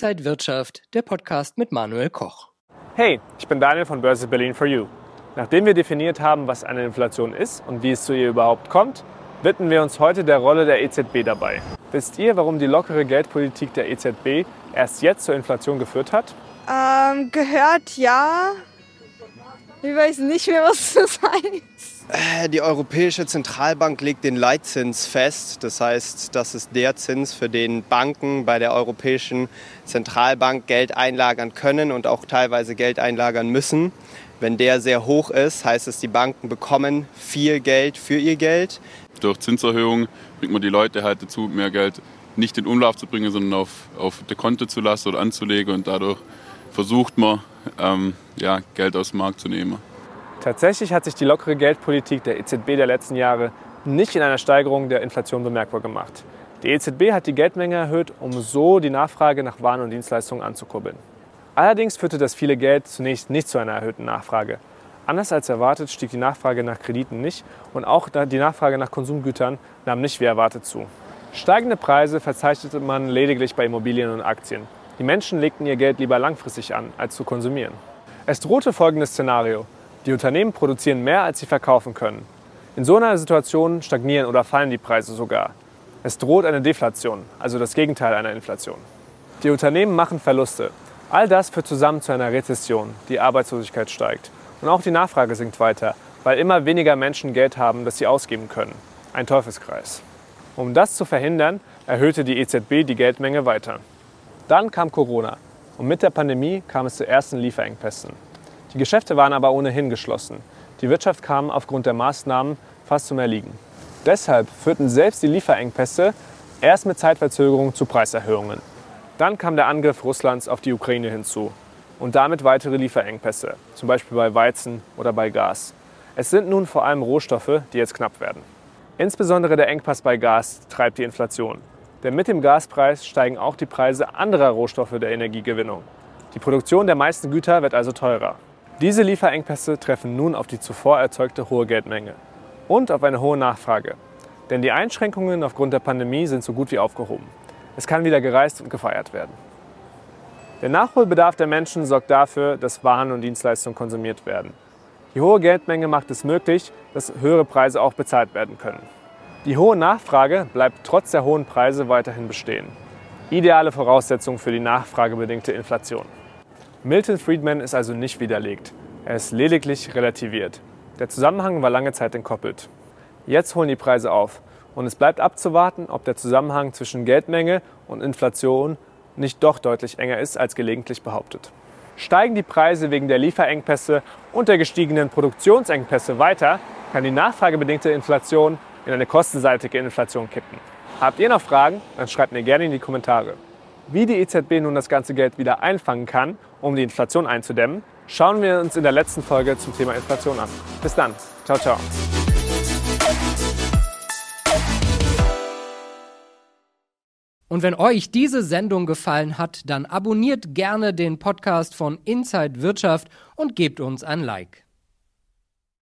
Inside Wirtschaft, der Podcast mit Manuel Koch. Hey, ich bin Daniel von Börse Berlin for You. Nachdem wir definiert haben, was eine Inflation ist und wie es zu ihr überhaupt kommt, widmen wir uns heute der Rolle der EZB dabei. Wisst ihr, warum die lockere Geldpolitik der EZB erst jetzt zur Inflation geführt hat? Ähm, gehört ja. Ich weiß nicht mehr, was das heißt. Äh, die Europäische Zentralbank legt den Leitzins fest. Das heißt, das ist der Zins, für den Banken bei der Europäischen Zentralbank Geld einlagern können und auch teilweise Geld einlagern müssen. Wenn der sehr hoch ist, heißt es, die Banken bekommen viel Geld für ihr Geld. Durch Zinserhöhungen bringt man die Leute halt dazu, mehr Geld nicht in Umlauf zu bringen, sondern auf, auf der Konto zu lassen oder anzulegen. Und dadurch versucht man, ähm, ja, Geld aus dem Markt zu nehmen. Tatsächlich hat sich die lockere Geldpolitik der EZB der letzten Jahre nicht in einer Steigerung der Inflation bemerkbar gemacht. Die EZB hat die Geldmenge erhöht, um so die Nachfrage nach Waren und Dienstleistungen anzukurbeln. Allerdings führte das viele Geld zunächst nicht zu einer erhöhten Nachfrage. Anders als erwartet stieg die Nachfrage nach Krediten nicht und auch die Nachfrage nach Konsumgütern nahm nicht wie erwartet zu. Steigende Preise verzeichnete man lediglich bei Immobilien und Aktien. Die Menschen legten ihr Geld lieber langfristig an, als zu konsumieren. Es drohte folgendes Szenario. Die Unternehmen produzieren mehr, als sie verkaufen können. In so einer Situation stagnieren oder fallen die Preise sogar. Es droht eine Deflation, also das Gegenteil einer Inflation. Die Unternehmen machen Verluste. All das führt zusammen zu einer Rezession. Die Arbeitslosigkeit steigt. Und auch die Nachfrage sinkt weiter, weil immer weniger Menschen Geld haben, das sie ausgeben können. Ein Teufelskreis. Um das zu verhindern, erhöhte die EZB die Geldmenge weiter. Dann kam Corona und mit der Pandemie kam es zu ersten Lieferengpässen. Die Geschäfte waren aber ohnehin geschlossen. Die Wirtschaft kam aufgrund der Maßnahmen fast zum Erliegen. Deshalb führten selbst die Lieferengpässe erst mit Zeitverzögerung zu Preiserhöhungen. Dann kam der Angriff Russlands auf die Ukraine hinzu und damit weitere Lieferengpässe, zum Beispiel bei Weizen oder bei Gas. Es sind nun vor allem Rohstoffe, die jetzt knapp werden. Insbesondere der Engpass bei Gas treibt die Inflation. Denn mit dem Gaspreis steigen auch die Preise anderer Rohstoffe der Energiegewinnung. Die Produktion der meisten Güter wird also teurer. Diese Lieferengpässe treffen nun auf die zuvor erzeugte hohe Geldmenge und auf eine hohe Nachfrage. Denn die Einschränkungen aufgrund der Pandemie sind so gut wie aufgehoben. Es kann wieder gereist und gefeiert werden. Der Nachholbedarf der Menschen sorgt dafür, dass Waren und Dienstleistungen konsumiert werden. Die hohe Geldmenge macht es möglich, dass höhere Preise auch bezahlt werden können. Die hohe Nachfrage bleibt trotz der hohen Preise weiterhin bestehen. Ideale Voraussetzung für die nachfragebedingte Inflation. Milton Friedman ist also nicht widerlegt. Er ist lediglich relativiert. Der Zusammenhang war lange Zeit entkoppelt. Jetzt holen die Preise auf und es bleibt abzuwarten, ob der Zusammenhang zwischen Geldmenge und Inflation nicht doch deutlich enger ist als gelegentlich behauptet. Steigen die Preise wegen der Lieferengpässe und der gestiegenen Produktionsengpässe weiter, kann die nachfragebedingte Inflation in eine kostenseitige Inflation kippen. Habt ihr noch Fragen? Dann schreibt mir gerne in die Kommentare. Wie die EZB nun das ganze Geld wieder einfangen kann, um die Inflation einzudämmen, schauen wir uns in der letzten Folge zum Thema Inflation an. Bis dann. Ciao, ciao. Und wenn euch diese Sendung gefallen hat, dann abonniert gerne den Podcast von Inside Wirtschaft und gebt uns ein Like.